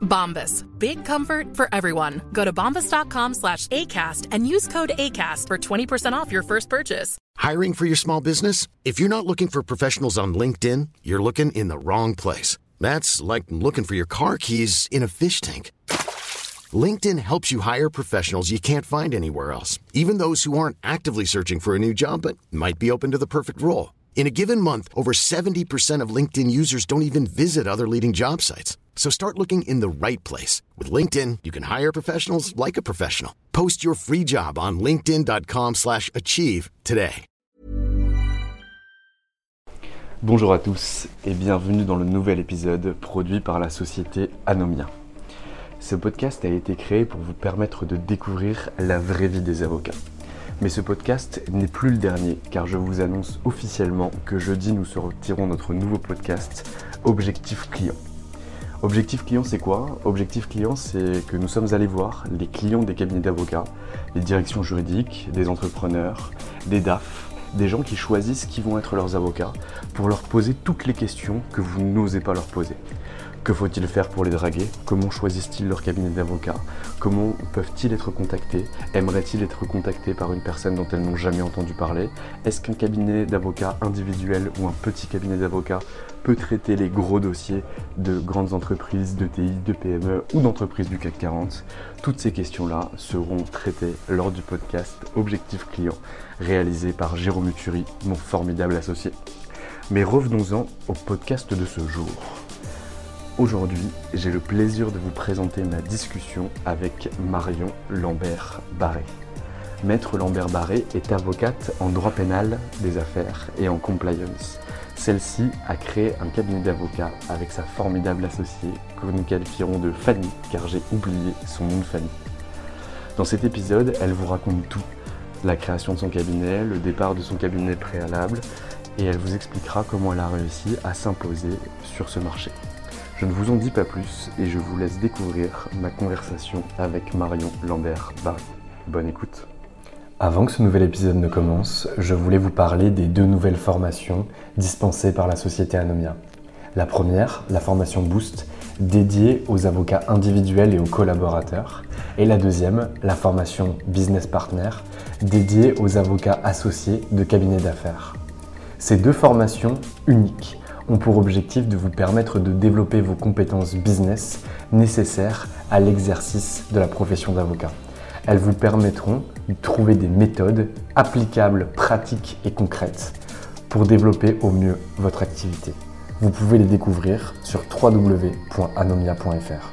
Bombas. Big comfort for everyone. Go to bombas.com slash ACAST and use code ACAST for 20% off your first purchase. Hiring for your small business? If you're not looking for professionals on LinkedIn, you're looking in the wrong place. That's like looking for your car keys in a fish tank. LinkedIn helps you hire professionals you can't find anywhere else, even those who aren't actively searching for a new job but might be open to the perfect role. In a given month, over 70% of LinkedIn users don't even visit other leading job sites. So start looking in the right place. With LinkedIn, you can hire professionals like a professional. Post your free job on linkedin.com slash achieve today. Bonjour à tous et bienvenue dans le nouvel épisode produit par la société Anomia. Ce podcast a été créé pour vous permettre de découvrir la vraie vie des avocats. Mais ce podcast n'est plus le dernier car je vous annonce officiellement que jeudi nous sortirons notre nouveau podcast Objectif Client. Objectif client, c'est quoi? Objectif client, c'est que nous sommes allés voir les clients des cabinets d'avocats, les directions juridiques, des entrepreneurs, des DAF, des gens qui choisissent qui vont être leurs avocats pour leur poser toutes les questions que vous n'osez pas leur poser. Que faut-il faire pour les draguer? Comment choisissent-ils leur cabinet d'avocats? Comment peuvent-ils être contactés? Aimeraient-ils être contactés par une personne dont elles n'ont jamais entendu parler? Est-ce qu'un cabinet d'avocats individuel ou un petit cabinet d'avocats peut traiter les gros dossiers de grandes entreprises, de TI, de PME ou d'entreprises du CAC 40 Toutes ces questions-là seront traitées lors du podcast Objectif Client, réalisé par Jérôme Uturi, mon formidable associé. Mais revenons-en au podcast de ce jour. Aujourd'hui, j'ai le plaisir de vous présenter ma discussion avec Marion Lambert-Barré. Maître Lambert-Barré est avocate en droit pénal des affaires et en compliance. Celle-ci a créé un cabinet d'avocats avec sa formidable associée que nous qualifierons de Fanny car j'ai oublié son nom de famille. Dans cet épisode, elle vous raconte tout. La création de son cabinet, le départ de son cabinet préalable et elle vous expliquera comment elle a réussi à s'imposer sur ce marché. Je ne vous en dis pas plus et je vous laisse découvrir ma conversation avec Marion Lambert-Barry. Bonne écoute. Avant que ce nouvel épisode ne commence, je voulais vous parler des deux nouvelles formations dispensées par la société Anomia. La première, la formation Boost, dédiée aux avocats individuels et aux collaborateurs. Et la deuxième, la formation Business Partner, dédiée aux avocats associés de cabinets d'affaires. Ces deux formations uniques ont pour objectif de vous permettre de développer vos compétences business nécessaires à l'exercice de la profession d'avocat. Elles vous permettront trouver des méthodes applicables, pratiques et concrètes pour développer au mieux votre activité. Vous pouvez les découvrir sur www.anomia.fr.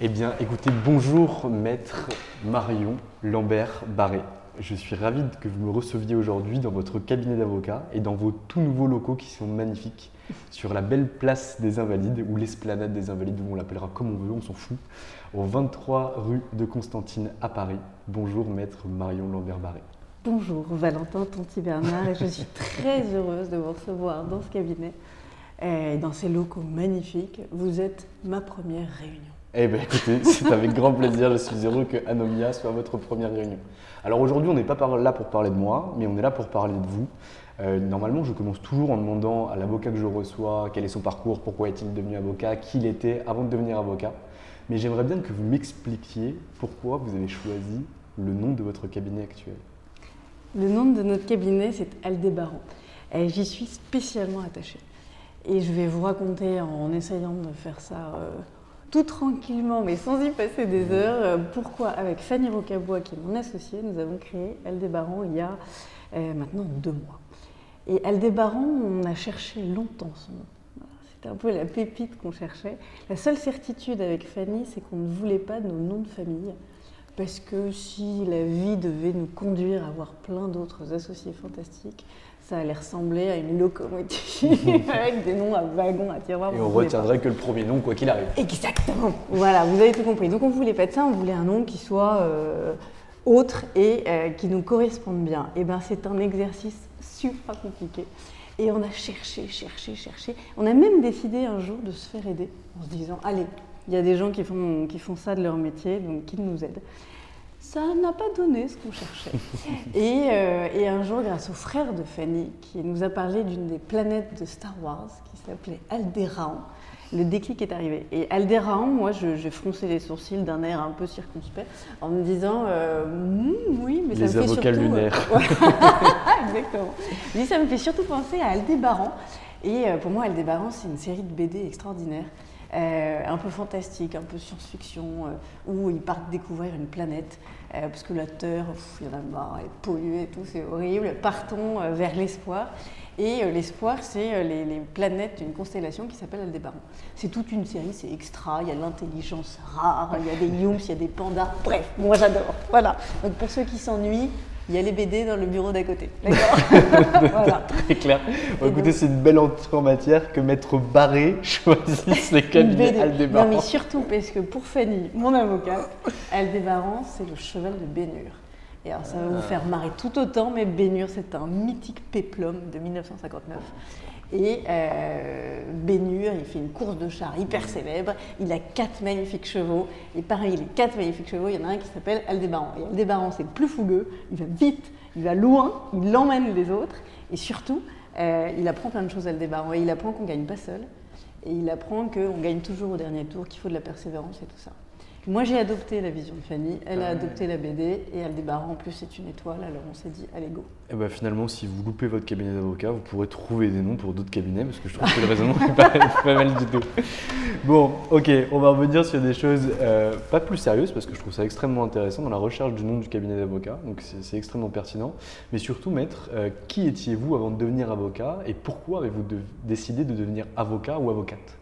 Eh bien, écoutez, bonjour maître Marion Lambert-Barré. Je suis ravi que vous me receviez aujourd'hui dans votre cabinet d'avocat et dans vos tout nouveaux locaux qui sont magnifiques sur la belle place des Invalides ou l'esplanade des Invalides, où on l'appellera comme on veut, on s'en fout, au 23 rue de Constantine à Paris. Bonjour maître Marion Lambert-Barré. Bonjour Valentin Tonti-Bernard et je suis très heureuse de vous recevoir dans ce cabinet et dans ces locaux magnifiques. Vous êtes ma première réunion. Eh bien écoutez, c'est avec grand plaisir, je suis heureux que Anomia soit votre première réunion. Alors aujourd'hui, on n'est pas là pour parler de moi, mais on est là pour parler de vous. Euh, normalement, je commence toujours en demandant à l'avocat que je reçois quel est son parcours, pourquoi est-il devenu avocat, qui il était avant de devenir avocat. Mais j'aimerais bien que vous m'expliquiez pourquoi vous avez choisi le nom de votre cabinet actuel. Le nom de notre cabinet, c'est Aldébaran. Et j'y suis spécialement attachée. Et je vais vous raconter, en essayant de faire ça euh, tout tranquillement, mais sans y passer des heures. Euh, pourquoi Avec Fanny Rocabois, qui est mon associée, nous avons créé Aldébaran il y a euh, maintenant deux mois. Et Aldébaran, on a cherché longtemps son nom. C'était un peu la pépite qu'on cherchait. La seule certitude avec Fanny, c'est qu'on ne voulait pas de nos noms de famille. Parce que si la vie devait nous conduire à avoir plein d'autres associés fantastiques, ça allait ressembler à une locomotive avec des noms à wagons, à tiroirs. Et on retiendrait que le premier nom, quoi qu'il arrive. Exactement. Voilà, vous avez tout compris. Donc on voulait pas de ça, on voulait un nom qui soit euh, autre et euh, qui nous corresponde bien. Et bien c'est un exercice super compliqué. Et on a cherché, cherché, cherché. On a même décidé un jour de se faire aider en se disant, allez, il y a des gens qui font, qui font ça de leur métier, donc qu'ils nous aident. Ça n'a pas donné ce qu'on cherchait. Euh, et, un jour, grâce au frère de Fanny, qui nous a parlé d'une des planètes de Star Wars, qui s'appelait Alderaan, le déclic est arrivé. Et Alderaan, moi, j'ai froncé les sourcils d'un air un peu circonspect en me disant euh, hmm, Oui, mais ça me fait surtout. Les lunaires. Exactement. Je ça me fait surtout penser à Aldébaran. Et euh, pour moi, Aldébaran, c'est une série de BD extraordinaire. Euh, un peu fantastique, un peu science-fiction, où ils partent découvrir une planète, parce que la Terre, il y en a marre, elle est polluée et tout, c'est horrible. Partons vers l'espoir. Et euh, l'espoir, c'est euh, les, planètes d'une constellation qui s'appelle Aldébaran. C'est toute une série, c'est extra, il y a l'intelligence rare, il y a des Yums, il y a des pandas. Bref, moi j'adore. Voilà. Donc pour ceux qui s'ennuient, il y a les BD dans le bureau d'à côté. D'accord voilà. Très clair. écoutez, c'est une belle entrée en matière que Maître Barré choisisse les cabinets Aldébaran. Non, mais surtout parce que pour Fanny, mon avocat, Aldébaran, c'est le cheval de Bénur. Et alors, ça va vous faire marrer tout autant, mais Bénur, c'est un mythique péplum de 1959. Et euh, il fait une course de char hyper célèbre. Il a quatre magnifiques chevaux. Et pareil, les quatre magnifiques chevaux, il y en a un qui s'appelle Aldébaran. Et Aldébaran, c'est le plus fougueux. Il va vite, il va loin, il emmène les autres. Et surtout, euh, il apprend plein de choses Aldébaran. Et il apprend qu'on ne gagne pas seul. Et il apprend qu'on gagne toujours au dernier tour, qu'il faut de la persévérance et tout ça. Moi, j'ai adopté la vision de Fanny, elle a adopté la BD et Aldébaran, en plus, c'est une étoile, alors on s'est dit, allez, go. Et bah, finalement, si vous loupez votre cabinet d'avocat, vous pourrez trouver des noms pour d'autres cabinets parce que je trouve que le raisonnement est pas, mal du tout. Bon, ok, on va revenir sur des choses euh, pas plus sérieuses parce que je trouve ça extrêmement intéressant dans la recherche du nom du cabinet d'avocat, donc c'est extrêmement pertinent. Mais surtout, maître, euh, qui étiez-vous avant de devenir avocat et pourquoi avez-vous décidé de devenir avocat ou avocate?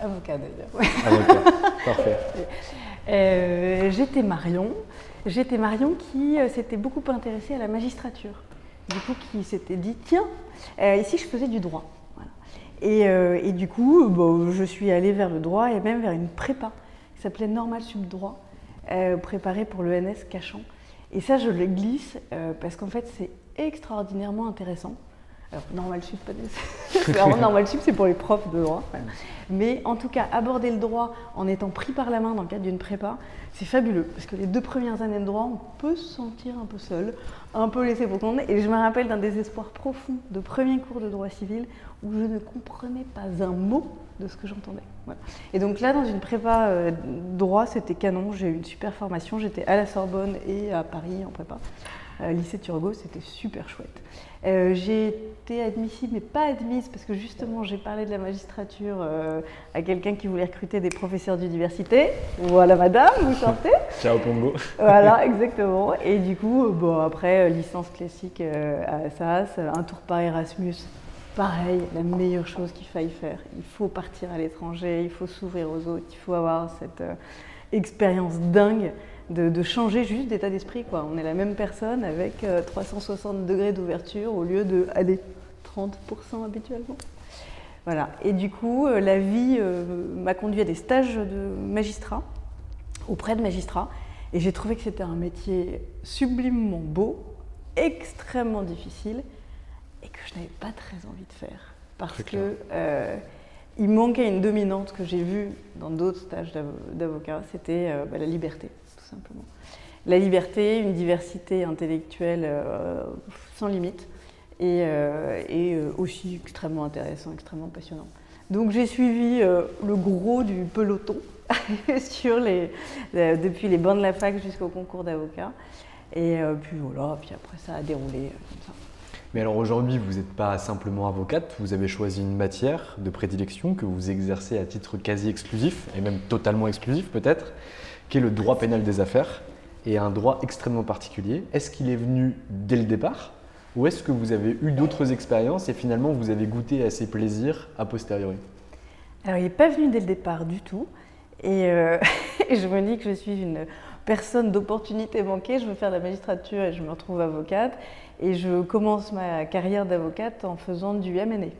Avocat d'ailleurs. Avocat, parfait. Euh, j'étais Marion. J'étais Marion qui euh, s'était beaucoup intéressée à la magistrature. Du coup, qui s'était dit tiens, euh, ici je faisais du droit. Et, du coup, bon, je suis allée vers le droit et même vers une prépa qui s'appelait Normal Sub Droit, préparée pour l'ENS Cachan. Et ça, je le glisse parce qu'en fait, c'est extraordinairement intéressant. Alors, normal sup, pas nécessairement. normal sup, c'est pour les profs de droit. Mais en tout cas, aborder le droit en étant pris par la main dans le cadre d'une prépa, c'est fabuleux. Parce que les deux premières années de droit, on peut se sentir un peu seul, un peu laissé pour compte. Et je me rappelle d'un désespoir profond de premier cours de droit civil où je ne comprenais pas un mot de ce que j'entendais. Et donc là, dans une prépa euh, droit, c'était canon. J'ai eu une super formation. J'étais à la Sorbonne et à Paris en prépa. Euh, lycée Turgot, c'était super chouette. Euh, j'ai été admissible, mais pas admise, parce que justement, j'ai parlé de la magistrature euh, à quelqu'un qui voulait recruter des professeurs d'université. Voilà, madame, vous sortez. Ciao, Pongo. voilà, exactement. Et du coup, bon, après, licence classique à SAS, un tour par Erasmus. Pareil, la meilleure chose qu'il faille faire. Il faut partir à l'étranger, il faut s'ouvrir aux autres, il faut avoir cette expérience dingue de, changer juste d'état d'esprit. Quoi. On est la même personne avec 360 euh, degrés d'ouverture au lieu de aller 30% habituellement. Voilà. Et du coup, euh, la vie euh, m'a conduit à des stages de magistrat, auprès de magistrats. Et j'ai trouvé que c'était un métier sublimement beau, extrêmement difficile, et que je n'avais pas très envie de faire. Parce que il manquait une dominante que j'ai vue dans d'autres stages d'avocat, c'était bah, la liberté simplement. La liberté, une diversité intellectuelle euh, sans limite et, euh, euh, aussi extrêmement intéressant, extrêmement passionnant. Donc j'ai suivi le gros du peloton depuis les bancs de la fac jusqu'au concours d'avocat. Et puis voilà, puis après ça a déroulé comme ça. Mais alors aujourd'hui, vous n'êtes pas simplement avocate, vous avez choisi une matière de prédilection que vous exercez à titre quasi exclusif, et même totalement exclusif peut-être, qui est le droit pénal des affaires, et un droit extrêmement particulier. Est-ce qu'il est venu dès le départ ou est-ce que vous avez eu d'autres expériences et finalement vous avez goûté à ces plaisirs a posteriori? Alors il n'est pas venu dès le départ du tout. Et, euh, je me dis que je suis une personne d'opportunité manquée. Je veux faire la magistrature et je me retrouve avocate. Et je commence ma carrière d'avocate en faisant du MNE.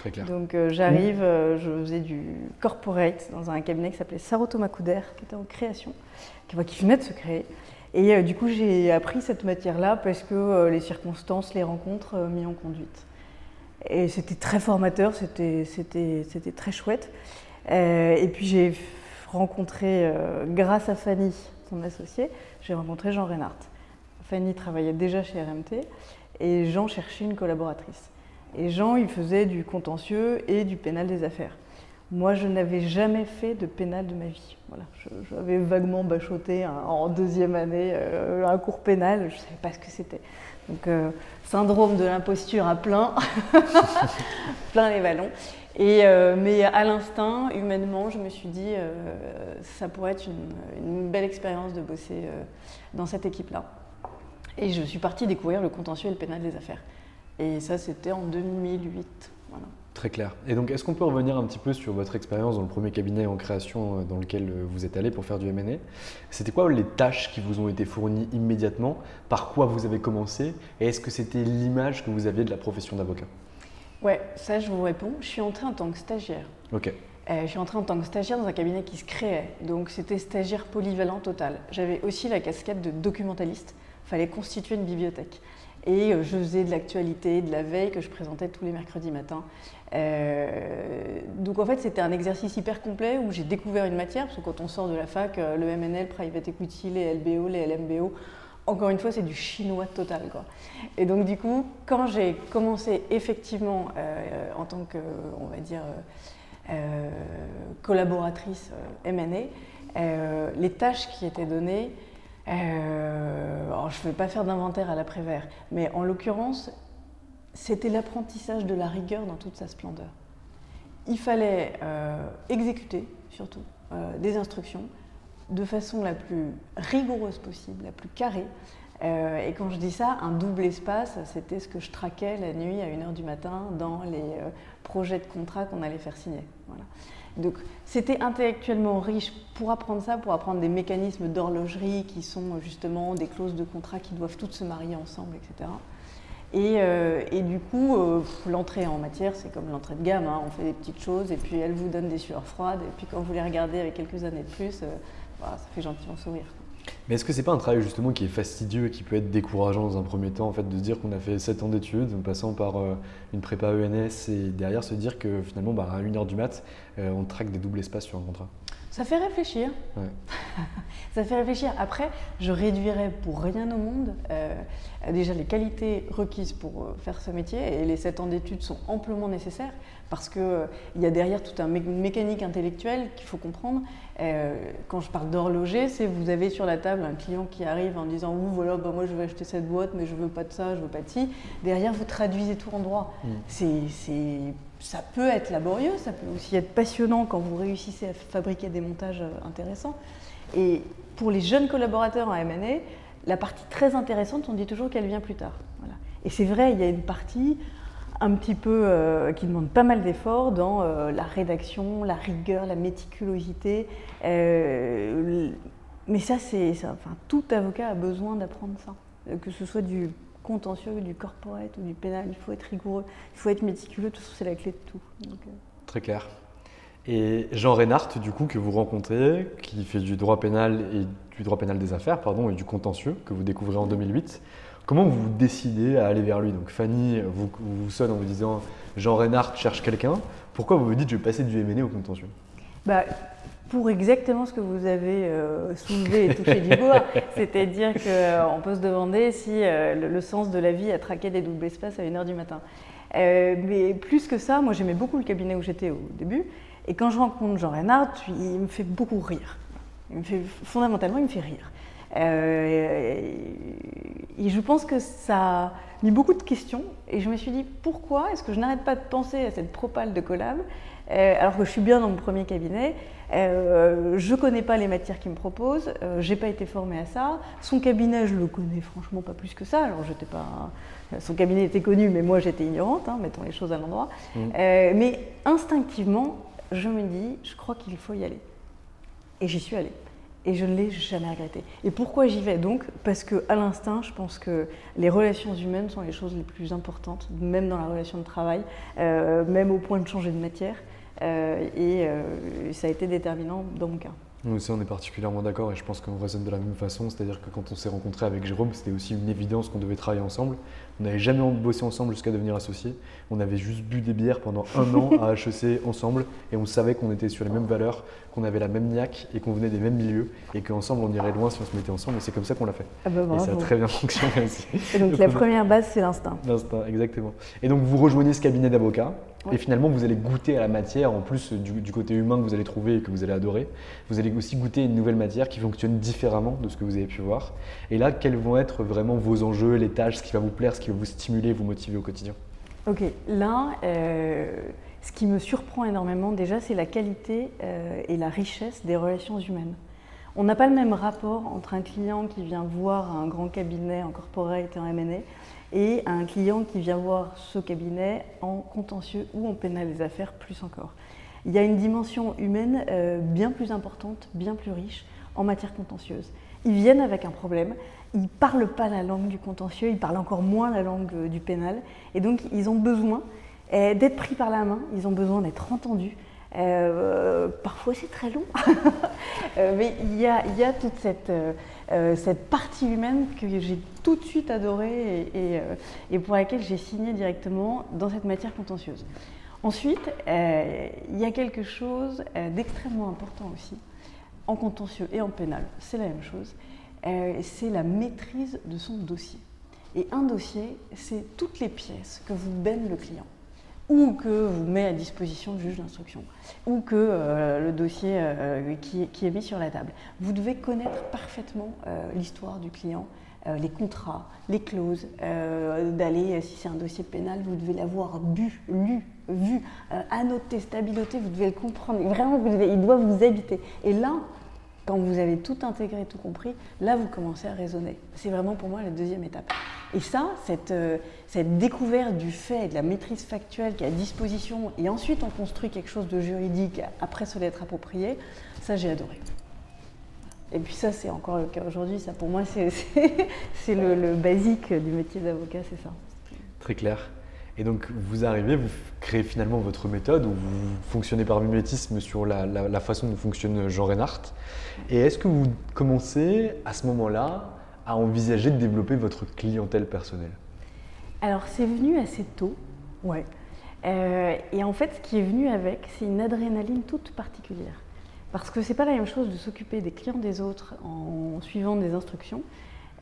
Très clair. Donc euh, j'arrive, euh, je faisais du corporate dans un cabinet qui s'appelait Saroto Makuder, qui était en création, qui, qui venait de se créer. Et euh, du coup, j'ai appris cette matière-là parce que les circonstances, les rencontres m'y ont conduite. Et c'était très formateur, c'était très chouette. et puis j'ai rencontré, grâce à Fanny, son associée, j'ai rencontré Jean Reinhardt. Fanny travaillait déjà chez RMT et Jean cherchait une collaboratrice. Et Jean, il faisait du contentieux et du pénal des affaires. Moi, je n'avais jamais fait de pénal de ma vie. Voilà, j'avais vaguement bachoté en deuxième année euh, un cours pénal, je ne savais pas ce que c'était. Donc, euh, syndrome de l'imposture à plein, plein les ballons. Et, euh, mais à l'instinct, humainement, je me suis dit, ça pourrait être une, une belle expérience de bosser dans cette équipe-là. Et je suis partie découvrir le contentieux et le pénal des affaires. Et ça, c'était en 2008. Voilà. Très clair. Et donc, est-ce qu'on peut revenir un petit peu sur votre expérience dans le premier cabinet en création euh, dans lequel euh, vous êtes allé pour faire du M&A C'était quoi les tâches qui vous ont été fournies immédiatement? Par quoi vous avez commencé? Et est-ce que c'était l'image que vous aviez de la profession d'avocat? Ouais, ça je vous réponds. Je suis entrée en tant que stagiaire. Ok. Euh, je suis entrée en tant que stagiaire dans un cabinet qui se créait. Donc c'était stagiaire polyvalent total. J'avais aussi la casquette de documentaliste. Fallait constituer une bibliothèque. Et je faisais de l'actualité, de la veille que je présentais tous les mercredis matins. Euh, donc en fait, c'était un exercice hyper complet où j'ai découvert une matière, parce que quand on sort de la fac, euh, le MNL, Private Equity, les LBO, les LMBO, encore une fois, c'est du chinois total. Quoi. Et donc du coup, quand j'ai commencé effectivement euh, en tant que, on va dire, collaboratrice M&A, les tâches qui étaient données, alors je ne vais pas faire d'inventaire à l'après-vert, mais en l'occurrence, c'était l'apprentissage de la rigueur dans toute sa splendeur. Il fallait euh, exécuter, surtout, euh, des instructions de façon la plus rigoureuse possible, la plus carrée. Euh, et quand je dis ça, un double espace, c'était ce que je traquais la nuit à 1h du matin dans les projets de contrat qu'on allait faire signer. Donc c'était intellectuellement riche pour apprendre ça, pour apprendre des mécanismes d'horlogerie qui sont justement des clauses de contrat qui doivent toutes se marier ensemble, etc. Euh, et, du coup, euh, l'entrée en matière, c'est comme l'entrée de gamme. Hein. On fait des petites choses et puis elle vous donne des sueurs froides. Et puis quand vous les regardez avec quelques années de plus, euh, ça fait gentiment sourire. Mais est-ce que c'est pas un travail justement qui est fastidieux qui peut être décourageant dans un premier temps, en fait, de se dire qu'on a fait 7 ans d'études en passant par une prépa ENS et derrière se dire que finalement, bah, à 1h du mat, on traque des doubles espaces sur un contrat? Ça fait réfléchir. ça fait réfléchir. Après, je réduirais pour rien au monde euh, déjà les qualités requises pour euh, faire ce métier et les 7 ans d'études sont amplement nécessaires parce qu'il euh, y a derrière toute une mécanique intellectuelle qu'il faut comprendre. quand je parle d'horloger, c'est vous avez sur la table un client qui arrive en disant Ouh, voilà, bah, moi je vais acheter cette boîte, mais je veux pas de ça, je veux pas de ci. Derrière, vous traduisez tout en droit. Mm. C'est ça peut être laborieux, ça peut aussi être passionnant quand vous réussissez à fabriquer des montages euh, intéressants. Et pour les jeunes collaborateurs en M&A, la partie très intéressante, on dit toujours qu'elle vient plus tard. Et c'est vrai, il y a une partie un petit peu euh, qui demande pas mal d'efforts dans euh, la rédaction, la rigueur, la méticulosité. mais ça, c'est, enfin, tout avocat a besoin d'apprendre ça, que ce soit du contentieux, du corporate ou du pénal. Il faut être rigoureux, il faut être méticuleux, tout ça c'est la clé de tout. Euh. Très clair. Et Jean Reinhardt, du coup, que vous rencontrez, qui fait du droit pénal et du droit pénal des affaires, pardon, et du contentieux, que vous découvrez en 2008, comment vous décidez à aller vers lui? Donc Fanny vous, vous sonne en vous disant Jean Reinhardt cherche quelqu'un. Pourquoi vous vous dites je vais passer du M&A au contentieux? Bah, pour exactement ce que vous avez euh, soulevé et touché du bois, c'est-à-dire qu'on euh, peut se demander si euh, le, sens de la vie a traqué des doubles espaces à 1h du matin. mais plus que ça, moi j'aimais beaucoup le cabinet où j'étais au début, et quand je rencontre Jean Reinhardt, il me fait beaucoup rire. Il me fait, fondamentalement, il me fait rire. et je pense que ça a mis beaucoup de questions. Et je me suis dit, pourquoi est-ce que je n'arrête pas de penser à cette propale de collab alors que je suis bien dans mon premier cabinet euh, je ne connais pas les matières qu'il me propose, euh, je n'ai pas été formée à ça. Son cabinet, je le connais franchement pas plus que ça. Alors j'étais pas, son cabinet était connu, mais moi j'étais ignorante, hein, mettons les choses à l'endroit. Mmh. Euh, mais instinctivement, je me dis, je crois qu'il faut y aller. Et j'y suis allée. Et je ne l'ai jamais regretté. Et pourquoi j'y vais donc? Parce que à l'instinct, je pense que les relations humaines sont les choses les plus importantes, même dans la relation de travail, même au point de changer de matière. Euh, et euh, ça a été déterminant dans mon cas. Nous aussi, on est particulièrement d'accord et je pense qu'on raisonne de la même façon. C'est-à-dire que quand on s'est rencontré avec Jérôme, c'était aussi une évidence qu'on devait travailler ensemble. On n'avait jamais bossé ensemble jusqu'à devenir associés. On avait juste bu des bières pendant un an à HEC ensemble et on savait qu'on était sur les mêmes valeurs, qu'on avait la même niaque et qu'on venait des mêmes milieux et qu'ensemble on irait loin si on se mettait ensemble. Et c'est comme ça qu'on l'a fait. Ah bah et ça a très bien fonctionné aussi. Et donc, la première base, c'est l'instinct. L'instinct, exactement. Et donc vous rejoignez ce cabinet d'avocats et finalement, vous allez goûter à la matière, en plus du, côté humain que vous allez trouver et que vous allez adorer. Vous allez aussi goûter une nouvelle matière qui fonctionne différemment de ce que vous avez pu voir. Et là, quels vont être vraiment vos enjeux, les tâches, ce qui va vous plaire, ce qui va vous stimuler, vous motiver au quotidien? Ok, là, euh, ce qui me surprend énormément déjà, c'est la qualité euh, et la richesse des relations humaines. On n'a pas le même rapport entre un client qui vient voir un grand cabinet en corporate et en M&A et un client qui vient voir ce cabinet en contentieux ou en pénal des affaires plus encore. Il y a une dimension humaine euh, bien plus importante, bien plus riche en matière contentieuse. Ils viennent avec un problème, ils ne parlent pas la langue du contentieux, ils parlent encore moins la langue euh, du pénal, et donc ils ont besoin euh, d'être pris par la main, ils ont besoin d'être entendus, euh, parfois c'est très long, euh, mais il y, a, toute cette, euh, cette, partie humaine que j'ai tout de suite adorée et, pour laquelle j'ai signé directement dans cette matière contentieuse. Ensuite, il y a quelque chose d'extrêmement important aussi, en contentieux et en pénal, c'est la même chose, c'est la maîtrise de son dossier. Et un dossier, c'est toutes les pièces que vous donne le client ou que vous met à disposition du juge d'instruction, ou que euh, le dossier euh, qui, est mis sur la table. Vous devez connaître parfaitement euh, l'histoire du client, les contrats, les clauses, d'aller, si c'est un dossier pénal, vous devez l'avoir bu, lu, vu, annoté, stabiloté, vous devez le comprendre. Vraiment, vous devez, il doit vous habiter. Et là, quand vous avez tout intégré, tout compris, là, vous commencez à raisonner. C'est vraiment pour moi la deuxième étape. Et ça, cette, euh, cette découverte du fait, de la maîtrise factuelle qui est à disposition, et ensuite on construit quelque chose de juridique après se l'être approprié, ça j'ai adoré. Et puis ça, c'est encore le cas aujourd'hui. Ça, pour moi, c'est le, basique du métier d'avocat, c'est ça. Très clair. Et donc vous arrivez, vous créez finalement votre méthode, ou vous fonctionnez par mimétisme sur la, façon dont fonctionne Jean Reinhardt. Et est-ce que vous commencez à ce moment-là à envisager de développer votre clientèle personnelle Alors c'est venu assez tôt, ouais. Euh, et en fait, ce qui est venu avec, c'est une adrénaline toute particulière. Parce que c'est pas la même chose de s'occuper des clients des autres en suivant des instructions,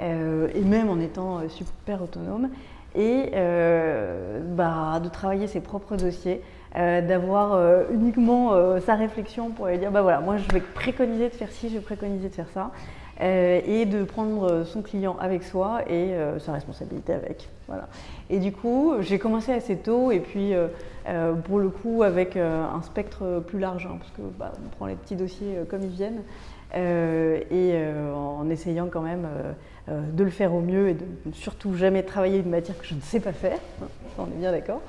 euh, et même en étant euh, super autonome, et euh, bah, de travailler ses propres dossiers, euh, d'avoir euh, uniquement sa réflexion pour lui dire bah voilà, moi je vais préconiser de faire ci, je vais préconiser de faire ça, et de prendre son client avec soi et sa responsabilité avec. Voilà. Et du coup, j'ai commencé assez tôt, et puis pour le coup avec un spectre plus large, hein, parce que bah, on prend les petits dossiers comme ils viennent, et en essayant quand même euh, de le faire au mieux et de surtout jamais travailler une matière que je ne sais pas faire. On est bien d'accord.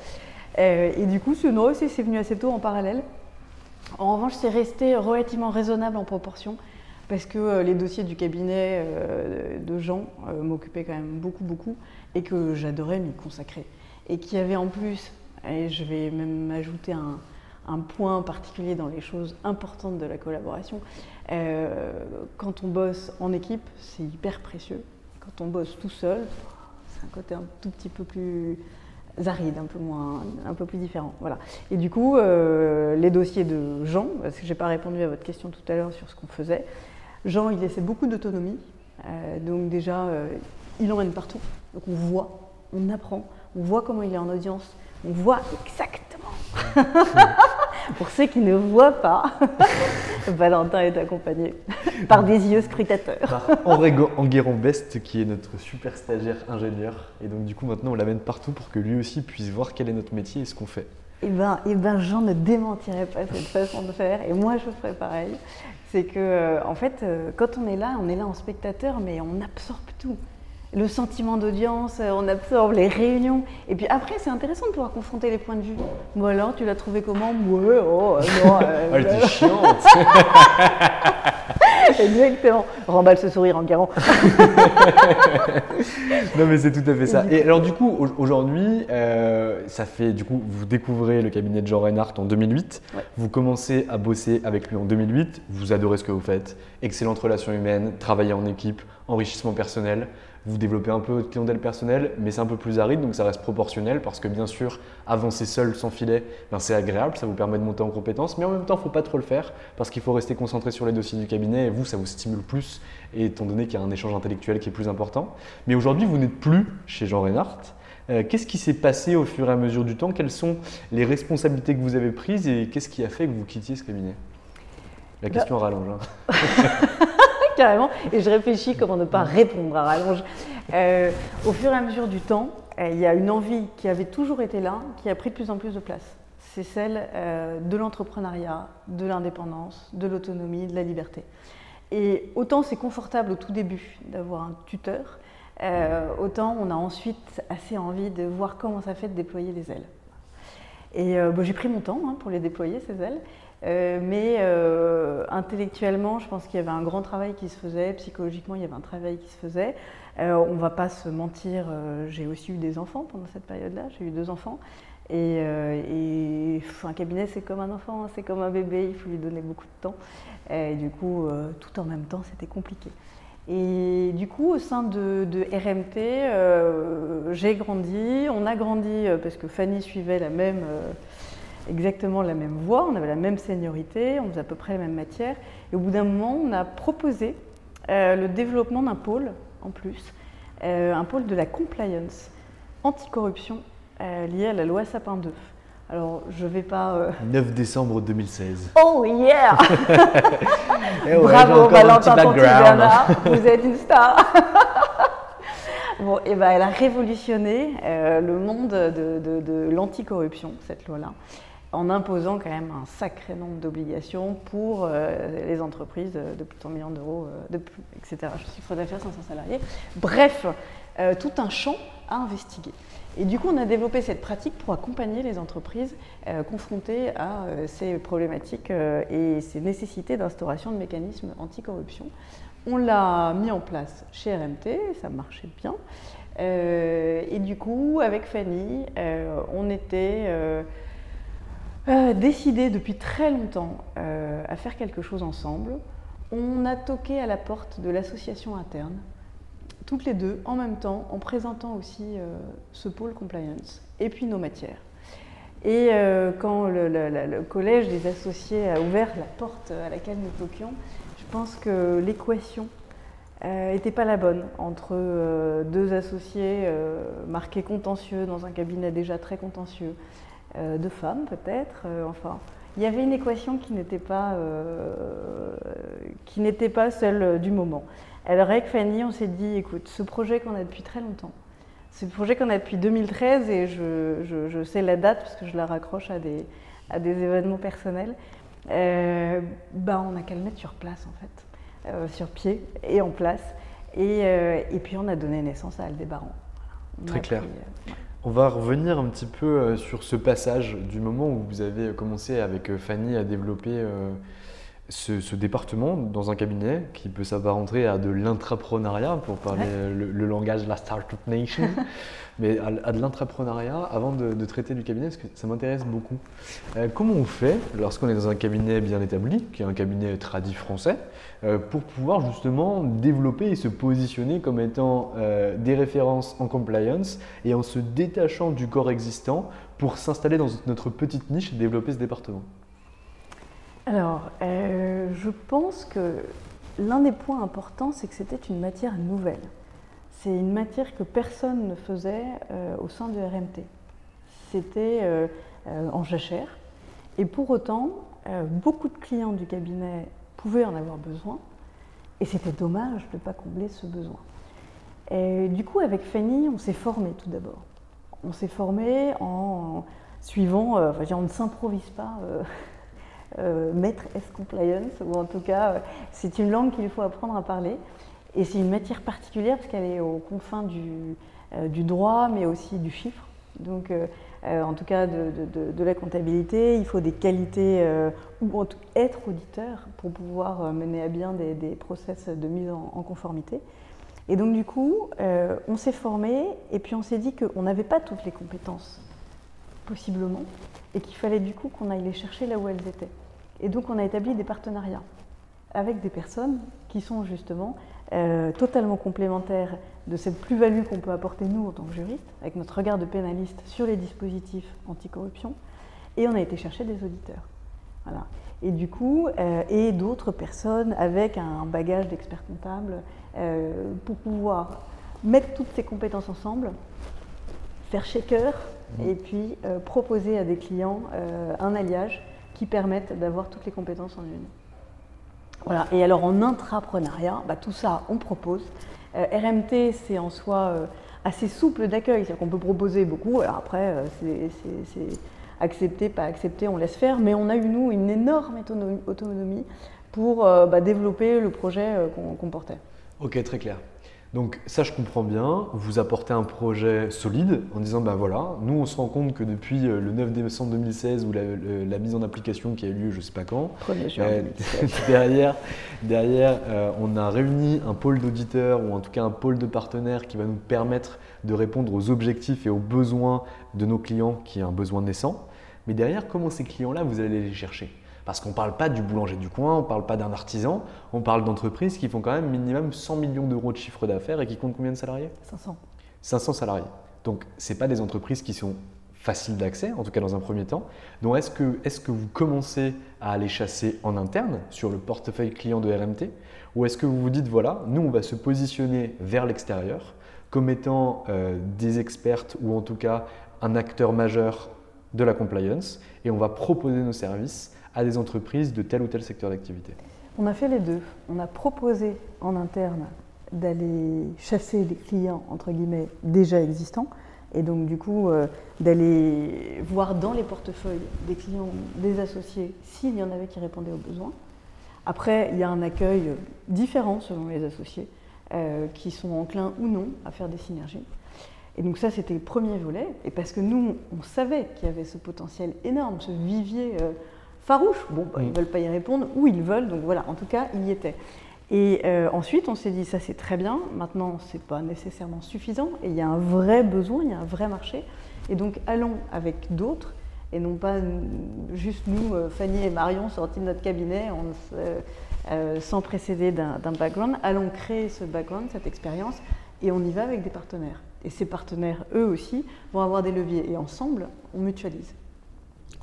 Euh, et du coup, ce aussi, c'est venu assez tôt en parallèle. En revanche, c'est resté relativement raisonnable en proportion parce que euh, les dossiers du cabinet de Jean m'occupaient quand même beaucoup, beaucoup et que j'adorais m'y consacrer. Et qui avait en plus, et je vais même ajouter un, point particulier dans les choses importantes de la collaboration. Euh, quand on bosse en équipe, c'est hyper précieux. Quand on bosse tout seul, c'est un côté un tout petit peu plus aride, un peu moins, un peu plus différent. Voilà. Et du coup, euh, les dossiers de Jean, parce que j'ai pas répondu à votre question tout à l'heure sur ce qu'on faisait. Jean, il laissait beaucoup d'autonomie. Euh, donc déjà, il emmène partout. Donc on voit, on apprend, on voit comment il est en audience, on voit exactement Pour ceux qui ne voient pas, Valentin est accompagné par des yeux scrutateurs. Par Enguerrand Best, qui est notre super stagiaire ingénieur. Et donc, du coup, maintenant, on l'amène partout pour que lui aussi puisse voir quel est notre métier et ce qu'on fait. Eh bien, eh ben, Jean ne démentirait pas cette façon de faire, et moi je ferais pareil. C'est que, euh, en fait, euh, quand on est là, on est là en spectateur, mais on absorbe tout le sentiment d'audience, euh, on absorbe les réunions. Et puis après, c'est intéressant de pouvoir confronter les points de vue. Bon alors, tu l'as trouvé comment? Ouais, oh, non. Euh, Elle était chiante Exactement. Remballe ce sourire en garant. non mais c'est tout à fait ça. Et alors du coup, aujourd'hui, euh, ça fait du coup, vous découvrez le cabinet de Jean Reinhardt en 2008. Vous commencez à bosser avec lui en 2008. Vous adorez ce que vous faites. Excellente relation humaine, travailler en équipe, enrichissement personnel vous développez un peu votre clientèle personnelle, mais c'est un peu plus aride, donc ça reste proportionnel parce que bien sûr, avancer seul sans filet, ben c'est agréable, ça vous permet de monter en compétence, mais en même temps, il ne faut pas trop le faire parce qu'il faut rester concentré sur les dossiers du cabinet et vous, ça vous stimule plus, et étant donné qu'il y a un échange intellectuel qui est plus important. Mais aujourd'hui, vous n'êtes plus chez Jean Reinhardt. Euh, qu'est-ce qui s'est passé au fur et à mesure du temps? Quelles sont les responsabilités que vous avez prises et qu'est-ce qui a fait que vous quittiez ce cabinet? La bah question rallonge. Hein. carrément. Et je réfléchis comment ne pas répondre à rallonge. Euh, au fur et à mesure du temps, euh, il y a une envie qui avait toujours été là, qui a pris de plus en plus de place. C'est celle euh, de l'entrepreneuriat, de l'indépendance, de l'autonomie, de la liberté. Et autant c'est confortable au tout début d'avoir un tuteur, autant on a ensuite assez envie de voir comment ça fait de déployer les ailes. Et j'ai pris mon temps hein, pour les déployer, ces ailes. Euh, mais euh, intellectuellement, je pense qu'il y avait un grand travail qui se faisait, psychologiquement, il y avait un travail qui se faisait. Euh, on ne va pas se mentir, j'ai aussi eu des enfants pendant cette période-là, j'ai eu deux enfants. Et, un cabinet, c'est comme un enfant, c'est comme un bébé, il faut lui donner beaucoup de temps. Et du coup, tout en même temps, c'était compliqué. Et du coup, au sein de RMT, j'ai grandi, on a grandi parce que Fanny suivait la même exactement la même voie, on avait la même seniorité, on faisait à peu près la même matière. Et au bout d'un moment, on a proposé euh, le développement d'un pôle en plus, euh, un pôle de la compliance anticorruption euh, lié à la loi Sapin 2. Alors, je vais pas. 9 décembre 2016. Oh yeah eh Bravo Valentin Bernard, vous êtes une star Bon, et eh ben, elle a révolutionné le monde de, de, de l'anticorruption, cette loi-là en imposant quand même un sacré nombre d'obligations pour euh, les entreprises de plus de 100 millions d'euros, euh, etc. Chiffre d'affaires 500 salariés. Bref, euh, tout un champ à investiguer. Et du coup, on a développé cette pratique pour accompagner les entreprises confrontées à ces problématiques et ces nécessités d'instauration de mécanismes anticorruption. On l'a mis en place chez RMT, ça marchait bien. et du coup, avec Fanny, on était euh, décidé depuis très longtemps euh, à faire quelque chose ensemble. On a toqué à la porte de l'association interne, toutes les deux en même temps, en présentant aussi euh, ce pôle compliance et puis nos matières. Et quand le, collège des associés a ouvert la porte à laquelle nous toquions, je pense que l'équation n'était pas la bonne entre deux associés marqués contentieux dans un cabinet déjà très contentieux, euh, de femmes peut-être. Euh, enfin, il y avait une équation qui n'était pas, euh, qui n'était pas celle du moment. Alors avec Fanny, on s'est dit, écoute, ce projet qu'on a depuis très longtemps, ce projet qu'on a depuis 2013, et je, je, sais la date parce que je la raccroche à des, à des événements personnels, ben on n'a qu'à le mettre sur place en fait, sur pied et en place. Et, et, puis on a donné naissance à Aldébaran. Très clair. On va revenir un petit peu euh, sur ce passage du moment où vous avez commencé avec euh, Fanny à développer euh, ce, département dans un cabinet qui peut s'apparenter à de l'intrapreneuriat, pour parler le, langage de la Startup Nation, mais à, de l'intrapreneuriat avant de, traiter du cabinet, parce que ça m'intéresse beaucoup. comment on fait lorsqu'on est dans un cabinet bien établi, qui est un cabinet tradit français, pour pouvoir justement développer et se positionner comme étant euh, des références en compliance et en se détachant du corps existant pour s'installer dans notre petite niche et développer ce département Alors, euh, je pense que l'un des points importants, c'est que c'était une matière nouvelle. C'est une matière que personne ne faisait au sein de RMT. C'était en jachère Et pour autant, euh, beaucoup de clients du cabinet en avoir besoin, et c'était dommage de ne pas combler ce besoin. Et du coup, avec Fanny, on s'est formé tout d'abord. On s'est formé en suivant, euh, enfin, on ne s'improvise pas euh, euh, maître S compliance, ou en tout cas, c'est une langue qu'il faut apprendre à parler. Et c'est une matière particulière parce qu'elle est aux confins du, du, droit, mais aussi du chiffre. Donc, en tout cas, de, la comptabilité, il faut des qualités, ou en tout, être auditeur pour pouvoir mener à bien des, process de mise en, en conformité. Et donc du coup, euh, on s'est formé et puis on s'est dit qu'on n'avait pas toutes les compétences, possiblement, et qu'il fallait du coup qu'on aille les chercher là où elles étaient. Et donc on a établi des partenariats avec des personnes qui sont justement euh, totalement complémentaires de cette plus-value qu'on peut apporter nous en tant que juristes, avec notre regard de pénaliste sur les dispositifs anticorruption, et on a été chercher des auditeurs. Voilà. Et du coup, euh, et d'autres personnes avec un bagage d'experts comptables euh, pour pouvoir mettre toutes ces compétences ensemble, faire shaker mmh. et puis proposer à des clients un alliage qui permette d'avoir toutes les compétences en une. Voilà. Et alors en intrapreneuriat, bah, tout ça, on propose. RMT, c'est en soi assez souple d'accueil, c'est-à-dire qu'on peut proposer beaucoup. Alors après, c'est accepter, pas accepter, on laisse faire, mais on a eu, nous, une énorme autonomie pour euh, bah, développer le projet euh, qu'on portait. Ok, très clair. Donc ça, je comprends bien. Vous apportez un projet solide en disant, ben voilà, nous, on se rend compte que depuis euh, le 9 décembre 2016 ou la, mise en application qui a eu lieu, je ne sais pas quand, derrière, derrière on a réuni un pôle d'auditeurs ou en tout cas un pôle de partenaires qui va nous permettre de répondre aux objectifs et aux besoins de nos clients qui est un besoin naissant. Mais derrière, comment ces clients-là, vous allez les chercher? Parce qu'on ne parle pas du boulanger du coin, on ne parle pas d'un artisan, on parle d'entreprises qui font quand même minimum 100 millions d'euros de chiffre d'affaires et qui comptent combien de salariés? 500. 500 salariés. Donc, ce pas des entreprises qui sont faciles d'accès, en tout cas dans un premier temps. Donc, est-ce que, est que vous commencez à aller chasser en interne sur le portefeuille client de RMT Ou est-ce que vous vous dites, voilà, nous, on va se positionner vers l'extérieur comme étant euh, des expertes ou en tout cas un acteur majeur de la compliance et on va proposer nos services à des entreprises de tel ou tel secteur d'activité. On a fait les deux. On a proposé en interne d'aller chasser des clients entre guillemets déjà existants et donc du coup euh, d'aller voir dans les portefeuilles des clients, des associés, s'il y en avait qui répondaient aux besoins. Après, il y a un accueil différent selon les associés. Euh, qui sont enclins ou non à faire des synergies. Et donc ça, c'était le premier volet. Et parce que nous, on savait qu'il y avait ce potentiel énorme, ce vivier euh, farouche. Bon, bah, ils ne mm. veulent pas y répondre, ou ils veulent. Donc voilà, en tout cas, il y était. Et euh, ensuite, on s'est dit, ça c'est très bien. Maintenant, ce n'est pas nécessairement suffisant. Et il y a un vrai besoin, il y a un vrai marché. Et donc, allons avec d'autres. Et non pas juste nous, Fanny et Marion, sortis de notre cabinet. On, euh, sans précéder d'un background. Allons créer ce background, cette expérience, et on y va avec des partenaires. Et ces partenaires, eux aussi, vont avoir des leviers. Et ensemble, on mutualise.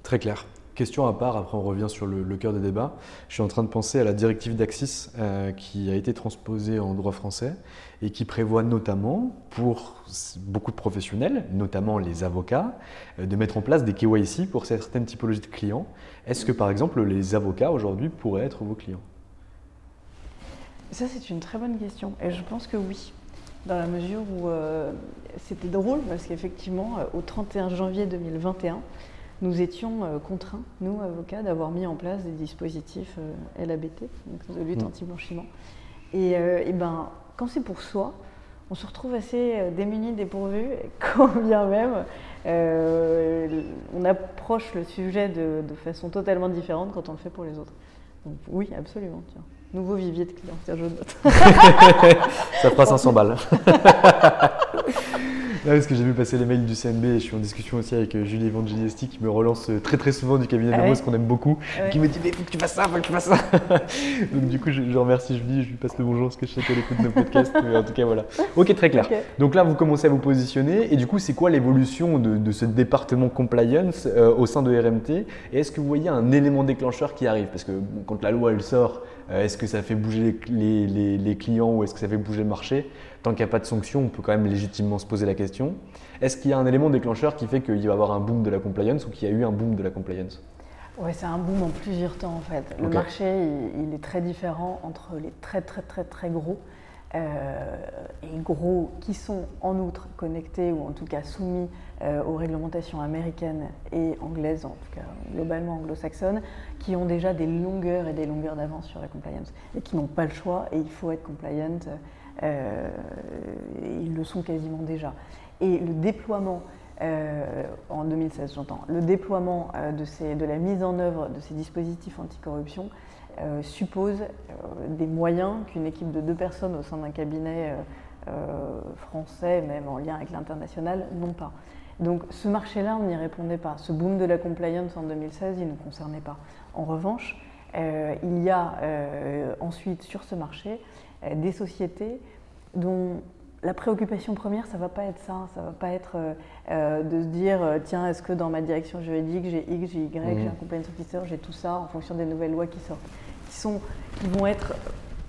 Très clair. Question à part, après on revient sur le, cœur des débats. Je suis en train de penser à la directive d'Axis euh, qui a été transposée en droit français et qui prévoit notamment pour beaucoup de professionnels, notamment les avocats, euh, de mettre en place des KYC pour certaines typologies de clients. Est-ce que par exemple les avocats aujourd'hui pourraient être vos clients? Ça, c'est une très bonne question. Et je pense que oui, dans la mesure où euh, c'était drôle, parce qu'effectivement, au 31 janvier 2021, nous étions euh, contraints, nous, avocats, d'avoir mis en place des dispositifs LABT, donc de lutte mmh. anti-blanchiment. Et, et, ben, quand c'est pour soi, on se retrouve assez démunis, dépourvus, quand bien même on approche le sujet de, de, façon totalement différente quand on le fait pour les autres. Donc oui, absolument. Tiens. Nouveau vivier de clients, je note. Ça fera 500 balles. parce que j'ai vu passer les mails du CNB et je suis en discussion aussi avec euh, Julie Evangelisti qui me relance euh, très très souvent du cabinet de Rose qu'on aime beaucoup, qui me dit mais faut que tu fasses ça, faut que tu fasses ça. Donc du coup je, remercie Julie, je lui passe le bonjour parce que je sais qu'elle écoute nos podcasts, mais en tout cas voilà. Ok très clair. Donc là vous commencez à vous positionner et du coup c'est quoi l'évolution de, ce département compliance euh, au sein de RMT et est-ce que vous voyez un élément déclencheur qui arrive? Parce que quand la loi elle sort, est-ce que ça fait bouger les, les, les clients ou est-ce que ça fait bouger le marché? Tant qu'il n'y a pas de sanction, on peut quand même légitimement se poser la question. Est-ce qu'il y a un élément déclencheur qui fait qu'il va y avoir un boom de la compliance ou qu'il y a eu un boom de la compliance? Ouais, c'est un boom en plusieurs temps en fait. Le marché, il, est très différent entre les très très très très gros euh, et gros qui sont en outre connectés ou en tout cas soumis euh, aux réglementations américaines et anglaises, en tout cas globalement anglo-saxonnes, qui ont déjà des longueurs et des longueurs d'avance sur la compliance et qui n'ont pas le choix et il faut être compliant. Euh, ils le sont quasiment déjà. Et le déploiement euh, en 2016 j'entends, le déploiement euh, de, la mise en œuvre de ces dispositifs anticorruption euh, suppose des moyens qu'une équipe de deux personnes au sein d'un cabinet français, même en lien avec l'international, n'ont pas. Donc ce marché-là, on n'y répondait pas. Ce boom de la compliance en 2016, il ne concernait pas. En revanche, il y a ensuite sur ce marché des sociétés dont la préoccupation première, ça ne va pas être ça. Ça ne va pas être euh, euh, de se dire euh, tiens, est-ce que dans ma direction juridique, j'ai X, j'ai Y, j'ai un mmh. compliance officer, j'ai tout ça en fonction des nouvelles lois qui sortent, qui, sont, qui vont être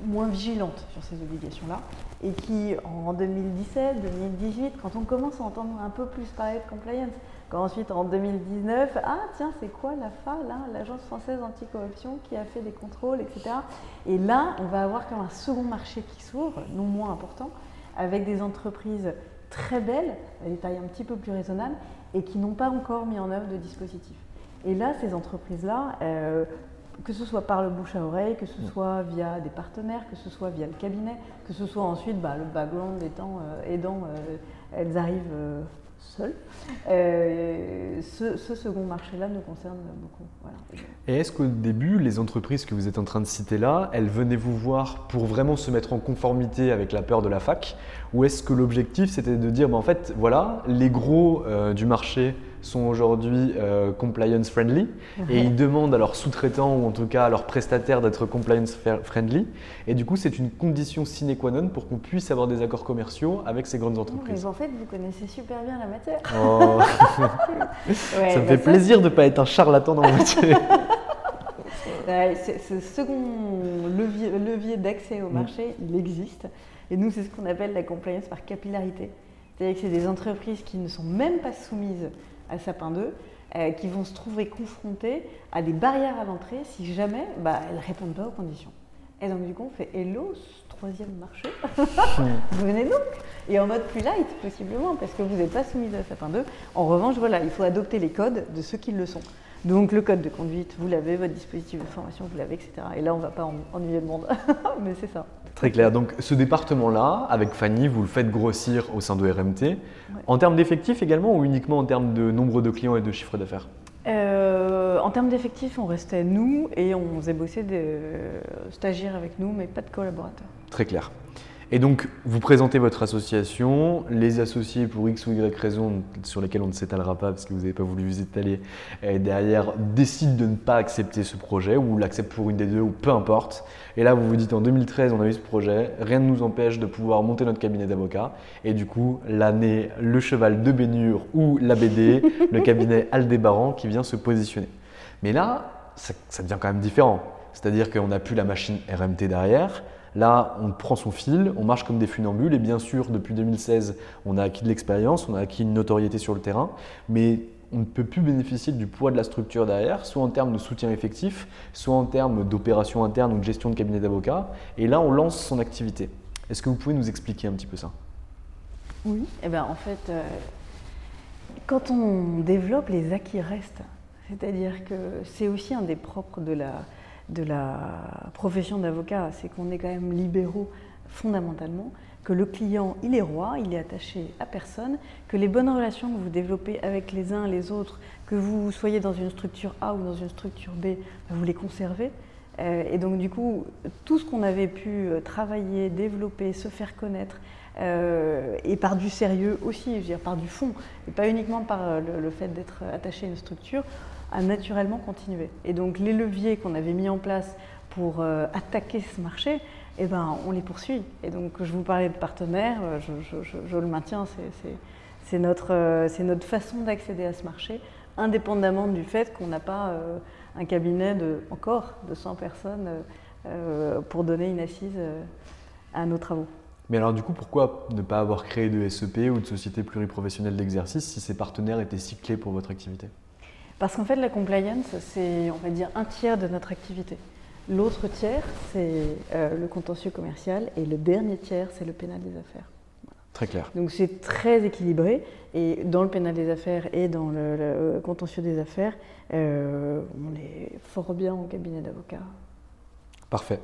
moins vigilantes sur ces obligations-là et qui, en 2017, 2018, quand on commence à entendre un peu plus parler de compliance, quand ensuite en 2019, ah tiens, c'est quoi la FA, l'Agence française anticorruption qui a fait des contrôles, etc. Et là, on va avoir comme un second marché qui s'ouvre, non moins important, avec des entreprises très belles, à des tailles un petit peu plus raisonnables, et qui n'ont pas encore mis en œuvre de dispositif. Et là, ces entreprises-là, euh, que ce soit par le bouche à oreille, que ce soit via des partenaires, que ce soit via le cabinet, que ce soit ensuite bah, le background étant euh, aidant, euh, elles arrivent seul. Euh, ce, second marché-là nous concerne beaucoup. Et est-ce qu'au début, les entreprises que vous êtes en train de citer là, elles venaient vous voir pour vraiment se mettre en conformité avec la peur de la fac Ou est-ce que l'objectif, c'était de dire, bah, en fait, voilà, les gros euh, du marché sont aujourd'hui euh, compliance friendly et ils demandent à leurs sous-traitants ou en tout cas à leurs prestataires d'être compliance friendly. Et du coup, c'est une condition sine qua non pour qu'on puisse avoir des accords commerciaux avec ces grandes entreprises. Mais en fait, vous connaissez super bien la matière. Oh. ça me fait plaisir de ne pas être un charlatan dans mon métier. ce second levier, levier d'accès au mm. marché, il existe. Et nous, c'est ce qu'on appelle la compliance par capillarité. C'est-à-dire que c'est des entreprises qui ne sont même pas soumises à Sapin 2, euh, qui vont se trouver confrontées à des barrières à l'entrée si jamais bah, elles ne répondent pas aux conditions. Et donc du coup, on fait Hello, troisième marché, venez donc? Et en mode plus light, possiblement, parce que vous n'êtes pas soumis à Sapin 2. En revanche, voilà, il faut adopter les codes de ceux qui le sont. Donc le code de conduite, vous l'avez, votre dispositif de formation, vous l'avez, etc. Et là, on ne va pas ennuyer le monde, mais c'est ça. Très clair. Donc ce département-là, avec Fanny, vous le faites grossir au sein de RMT, en termes d'effectifs également ou uniquement en termes de nombre de clients et de chiffre d'affaires? Euh, En termes d'effectifs, on restait nous et on faisait bosser des stagiaires avec nous, mais pas de collaborateurs. Très clair. Et donc, vous présentez votre association, les associés pour X ou Y raison sur lesquelles on ne s'étalera pas parce que vous n'avez pas voulu vous étaler, et derrière décident de ne pas accepter ce projet ou l'acceptent pour une des deux ou peu importe. Et là, vous vous dites en 2013, on a eu ce projet, rien ne nous empêche de pouvoir monter notre cabinet d'avocats. Et du coup, l'année, le cheval de Bénure ou la BD, le cabinet Aldébaran qui vient se positionner. Mais là, ça, ça devient quand même différent. C'est-à-dire qu'on n'a plus la machine RMT derrière, Là, on prend son fil, on marche comme des funambules et bien sûr, depuis 2016, on a acquis de l'expérience, on a acquis une notoriété sur le terrain, mais on ne peut plus bénéficier du poids de la structure derrière, soit en termes de soutien effectif, soit en termes d'opération interne ou de gestion de cabinet d'avocat. Et là, on lance son activité. Est-ce que vous pouvez nous expliquer un petit peu ça? Oui, eh ben, en fait, euh, quand on développe, les acquis restent. C'est-à-dire que c'est aussi un des propres de la, de la profession d'avocat, c'est qu'on est quand même libéraux fondamentalement, que le client, il est roi, il est attaché à personne, que les bonnes relations que vous développez avec les uns les autres, que vous soyez dans une structure A ou dans une structure B, bah, vous les conservez. Euh, et donc du coup, tout ce qu'on avait pu euh, travailler, développer, se faire connaître, euh, et par du sérieux aussi, je veux dire, par du fond, et pas uniquement par le fait d'être attaché à une structure, a naturellement continué. Et donc les leviers qu'on avait mis en place pour euh, attaquer ce marché, eh ben, on les poursuit. Et donc je vous parlais de partenaires, euh, je, le maintiens, c'est notre, euh, notre façon d'accéder à ce marché, indépendamment du fait qu'on n'a pas un cabinet de, encore de 100 personnes pour donner une assise à nos travaux. Mais alors du coup, pourquoi ne pas avoir créé de SEP ou de société pluriprofessionnelle d'exercice si ces partenaires étaient cyclés pour votre activité? Parce qu'en fait, la compliance, c'est, on va dire, un tiers de notre activité. L'autre tiers, c'est euh, le contentieux commercial et le dernier tiers, c'est le pénal des affaires. Très clair. Donc c'est très équilibré et dans le pénal des affaires et dans le, contentieux des affaires, euh, on est fort bien en cabinet d'avocat. Parfait.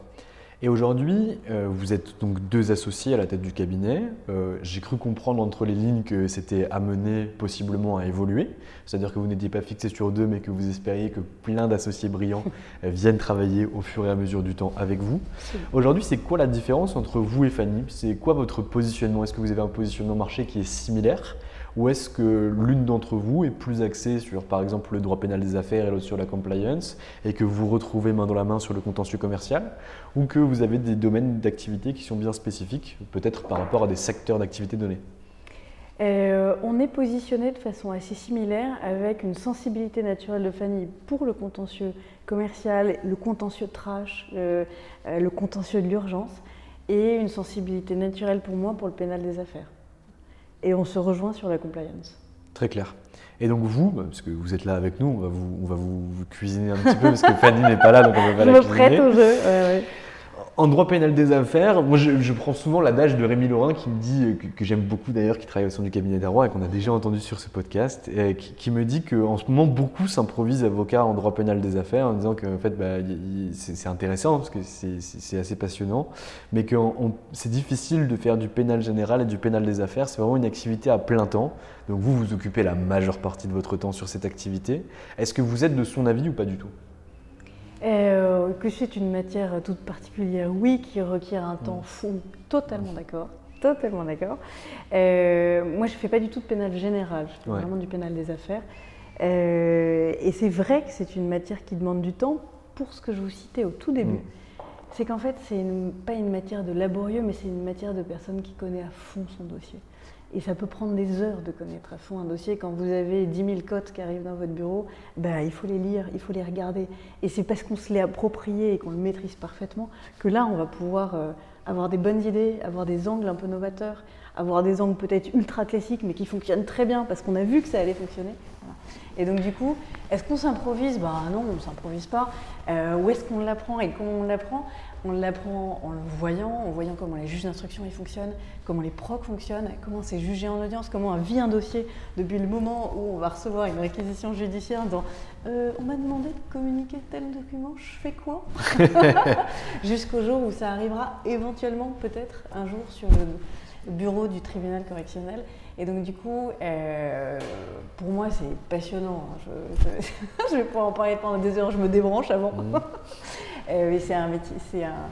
Et aujourd'hui, euh, vous êtes donc deux associés à la tête du cabinet. Euh, j'ai cru comprendre entre les lignes que c'était amené possiblement à évoluer, c'est-à-dire que vous n'étiez pas fixé sur deux, mais que vous espériez que plein d'associés brillants euh, viennent travailler au fur et à mesure du temps avec vous. Aujourd'hui, c'est quoi la différence entre vous et Fanny? C'est quoi votre positionnement? Est-ce que vous avez un positionnement marché qui est similaire? Ou est-ce que l'une d'entre vous est plus axée sur, par exemple, le droit pénal des affaires et l'autre sur la compliance, et que vous retrouvez main dans la main sur le contentieux commercial, ou que vous avez des domaines d'activité qui sont bien spécifiques, peut-être par rapport à des secteurs d'activité donnés? Euh, on est positionné de façon assez similaire avec une sensibilité naturelle de Fanny pour le contentieux commercial, le contentieux trash, euh, le contentieux de l'urgence, et une sensibilité naturelle pour moi pour le pénal des affaires et on se rejoint sur la compliance. Très clair. Et donc vous, bah, parce que vous êtes là avec nous, on va vous, on va vous, cuisiner un petit peu parce que Fanny n'est pas là, donc on va pas je la me prête au jeu. Ouais, en droit pénal des affaires, moi je, prends souvent l'adage de Rémi Laurin qui me dit, que, j'aime beaucoup d'ailleurs, qui travaille au sein du cabinet des rois et qu'on a déjà entendu sur ce podcast, et qui, me dit qu'en ce moment beaucoup s'improvisent avocats en droit pénal des affaires en disant que fait, bah, c'est intéressant parce que c'est assez passionnant, mais que c'est difficile de faire du pénal général et du pénal des affaires, c'est vraiment une activité à plein temps. Donc vous vous occupez la majeure partie de votre temps sur cette activité. Est-ce que vous êtes de son avis ou pas du tout? Euh, que c'est une matière toute particulière, oui, qui requiert un temps fou, totalement d'accord. Totalement d'accord. Euh, moi, je ne fais pas du tout de pénal général, je fais vraiment du pénal des affaires. Euh, et c'est vrai que c'est une matière qui demande du temps pour ce que je vous citais au tout début. Mm. C'est qu'en fait, c'est pas une matière de laborieux, mais c'est une matière de personne qui connaît à fond son dossier. Et ça peut prendre des heures de connaître à fond un dossier. Quand vous avez 10 000 cotes qui arrivent dans votre bureau, ben, il faut les lire, il faut les regarder. Et c'est parce qu'on se l'est approprié et qu'on le maîtrise parfaitement que là, on va pouvoir euh, avoir des bonnes idées, avoir des angles un peu novateurs, avoir des angles peut-être ultra classiques, mais qui fonctionnent très bien parce qu'on a vu que ça allait fonctionner. Et donc du coup, est-ce qu'on s'improvise? Ben non, on ne s'improvise pas. Euh, où est-ce qu'on l'apprend? Et comment on l'apprend? On l'apprend en le voyant, en voyant comment les juges d'instruction ils fonctionnent, comment les procs fonctionnent, comment c'est jugé en audience, comment on vit un dossier depuis le moment où on va recevoir une réquisition judiciaire dans euh, on m'a demandé de communiquer tel document, je fais quoi Jusqu'au jour où ça arrivera éventuellement peut-être un jour sur le bureau du tribunal correctionnel et donc du coup, euh, pour moi, c'est passionnant. Je, vais pouvoir en parler pendant des heures, je me débranche avant. Mmh. euh, c'est un métier, c'est un,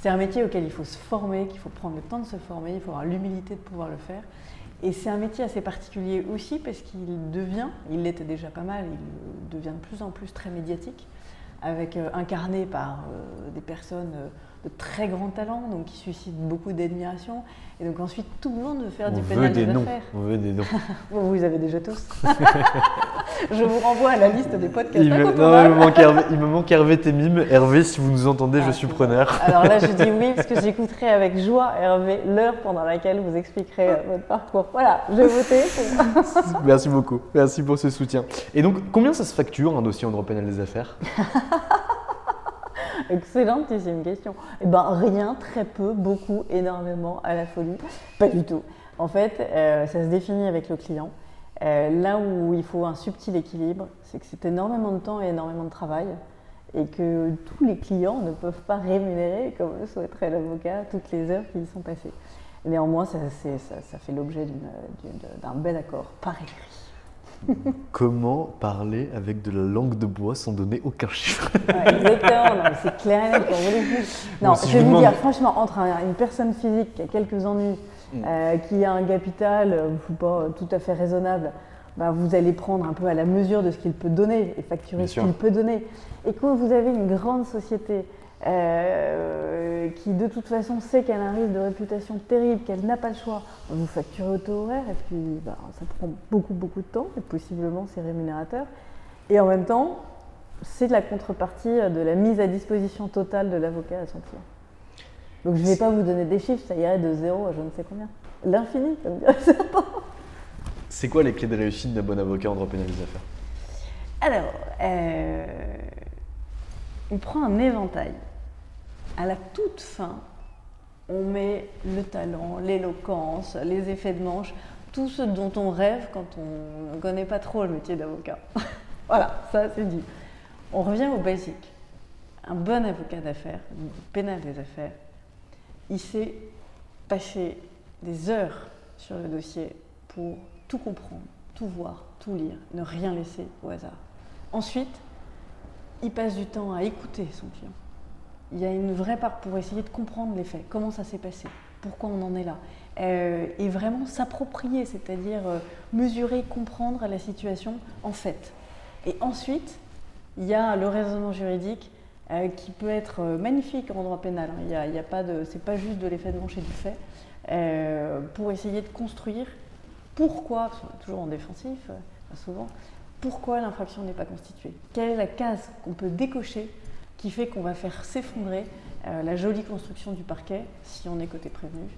c'est un métier auquel il faut se former, qu'il faut prendre le temps de se former, il faut avoir l'humilité de pouvoir le faire. Et c'est un métier assez particulier aussi parce qu'il devient, il l'était déjà pas mal, il devient de plus en plus très médiatique, avec euh, incarné par des personnes de très grand talent, donc qui suscite beaucoup d'admiration. Et donc ensuite, tout le monde veut faire du pénal des, affaires. On veut des noms. vous avez déjà tous. Je vous renvoie à la liste des podcasts. Il, me, non, il, me, manque Hervé, il me manque Hervé si vous nous entendez, je ah, suis preneur. Alors là, je dis oui, parce que j'écouterai avec joie, Hervé, l'heure pendant laquelle vous expliquerez euh, votre parcours. Voilà, je vais voter. Merci beaucoup. Merci pour ce soutien. Et donc, combien ça se facture un dossier en droit pénal des affaires? Excellente une question. Eh ben rien, très peu, beaucoup, énormément, à la folie. Pas du tout. En fait, euh, ça se définit avec le client. Euh, là où il faut un subtil équilibre, c'est que c'est énormément de temps et énormément de travail et que tous les clients ne peuvent pas rémunérer, comme le souhaiterait l'avocat, toutes les heures qui y sont passées. Néanmoins, ça, ça fait l'objet d'un bel accord par écrit. Comment parler avec de la langue de bois sans donner aucun chiffre? Exactement, c'est clair et Non, je vais vous dire, franchement, entre une personne physique qui a quelques ennuis, mm. euh, qui a un capital euh, pas tout à fait raisonnable, bah, vous allez prendre un peu à la mesure de ce qu'il peut donner et facturer ce qu'il peut donner. Et quand vous avez une grande société euh, qui de toute façon sait qu'elle a un risque de réputation terrible, qu'elle n'a pas le choix, vous facturez au taux horaire et puis bah, ça prend beaucoup beaucoup de temps et possiblement c'est rémunérateur. Et en même temps, c'est de la contrepartie de la mise à disposition totale de l'avocat à son client. Donc je ne vais pas vous donner des chiffres, ça irait de zéro à je ne sais combien. L'infini, comme dirait C'est quoi les clés de réussite d'un bon avocat en droit pénal des affaires? Alors, euh, on prend un éventail. À la toute fin, on met le talent, l'éloquence, les effets de manche, tout ce dont on rêve quand on ne connaît pas trop le métier d'avocat. voilà, ça c'est dit. On revient au basique. Un bon avocat d'affaires, pénal des affaires, il sait passer des heures sur le dossier pour tout comprendre, tout voir, tout lire, ne rien laisser au hasard. Ensuite, il passe du temps à écouter son client. Il y a une vraie part pour essayer de comprendre les faits, comment ça s'est passé, pourquoi on en est là? Euh, et vraiment s'approprier, c'est-à-dire euh, mesurer, comprendre la situation en fait. Et ensuite, il y a le raisonnement juridique euh, qui peut être magnifique en droit pénal. Hein. Il y a, pas de, c'est pas juste de l'effet de manche et du fait, pour essayer de construire pourquoi, toujours en défensif, souvent, pourquoi l'infraction n'est pas constituée Quelle est la case qu'on peut décocher qui fait qu'on va faire s'effondrer euh, la jolie construction du parquet si on est côté prévenu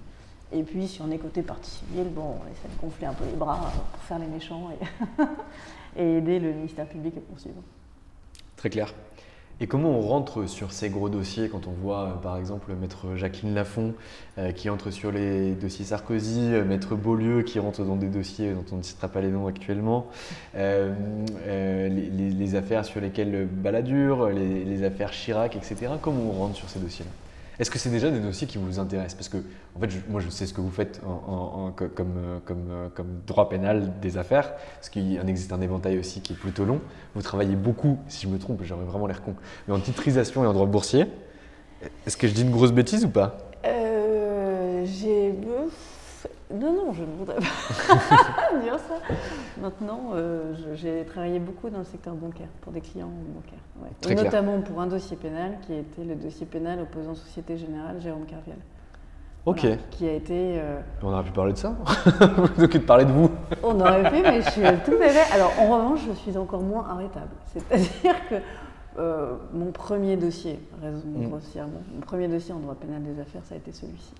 Et puis si on est côté partie civile, on essaie de gonfler un peu les bras pour faire les méchants et, et aider le ministère public à poursuivre. Très clair. Et comment on rentre sur ces gros dossiers quand on voit euh, par exemple maître Jacqueline Lafont euh, qui entre sur les dossiers Sarkozy, euh, maître Beaulieu qui rentre dans des dossiers dont on ne citera pas les noms actuellement, les, affaires sur lesquelles Balladur, les, les affaires Chirac, etc. Comment on rentre sur ces dossiers-là? Est-ce que c'est déjà des dossiers qui vous intéressent? Parce que, en fait, moi, je sais ce que vous faites comme, comme, droit pénal des affaires, parce qu'il existe un éventail aussi qui est plutôt long. Vous travaillez beaucoup, si je me trompe, j'aurais vraiment l'air con, mais en titrisation et en droit boursier. Est-ce que je dis une grosse bêtise ou pas? Euh, J'ai non, non, je ne voudrais pas dire ça. Maintenant, euh, j'ai travaillé beaucoup dans le secteur bancaire, pour des clients bancaires. notamment pour un dossier pénal qui était le dossier pénal opposant Société Générale Jérôme Carviel. Ok. qui a été. Euh, On aurait pu parler de ça plutôt que de parler de vous. On aurait pu, mais je suis tout à fait. Alors, en revanche, je suis encore moins arrêtable. C'est-à-dire que euh, mon premier dossier, raison mm. grossièrement, mon premier dossier en droit pénal des affaires, ça a été celui-ci.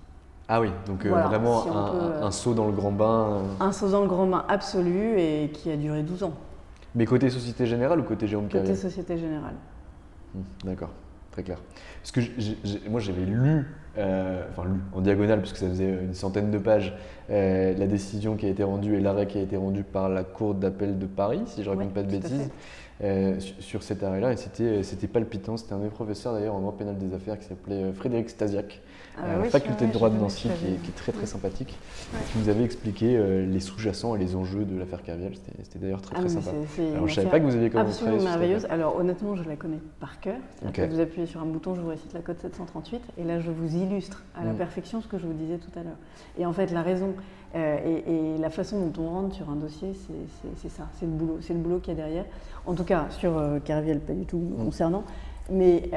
Ah oui, donc euh, vraiment euh, un, saut dans le grand bain. Euh. Un saut dans le grand bain absolu et qui a duré 12 ans. Mais côté Société Générale ou côté Jérôme Côté Société Générale. Hmm, d'accord, très clair. Parce que moi j'avais lu, enfin lu en diagonale, parce que ça faisait une centaine de pages, la décision qui a été rendue et l'arrêt qui a été rendu par la Cour d'appel de Paris, si je ne raconte pas de bêtises. sur cet arrêt-là, et c'était palpitant. C'était un de mes professeurs d'ailleurs en droit pénal des affaires qui s'appelait Frédéric Stasiak, ah euh, faculté de droit de Nancy, qui est, très très sympathique, qui nous avait expliqué euh, les sous-jacents et les enjeux de l'affaire Carviel. C'était d'ailleurs très ah, très sympa. Alors je ne savais pas que vous aviez commencé. Absolument merveilleuse. Alors honnêtement, je la connais par cœur. Vous appuyez sur un bouton, je vous récite la code 738, et là je vous illustre à la mm. perfection ce que je vous disais tout à l'heure. Et en fait, la raison euh, et, la façon dont on rentre sur un dossier, c'est ça, c'est le boulot, c'est le boulot qu'il y a derrière. En tout cas, sur Carviel, pas du tout mm. concernant, mais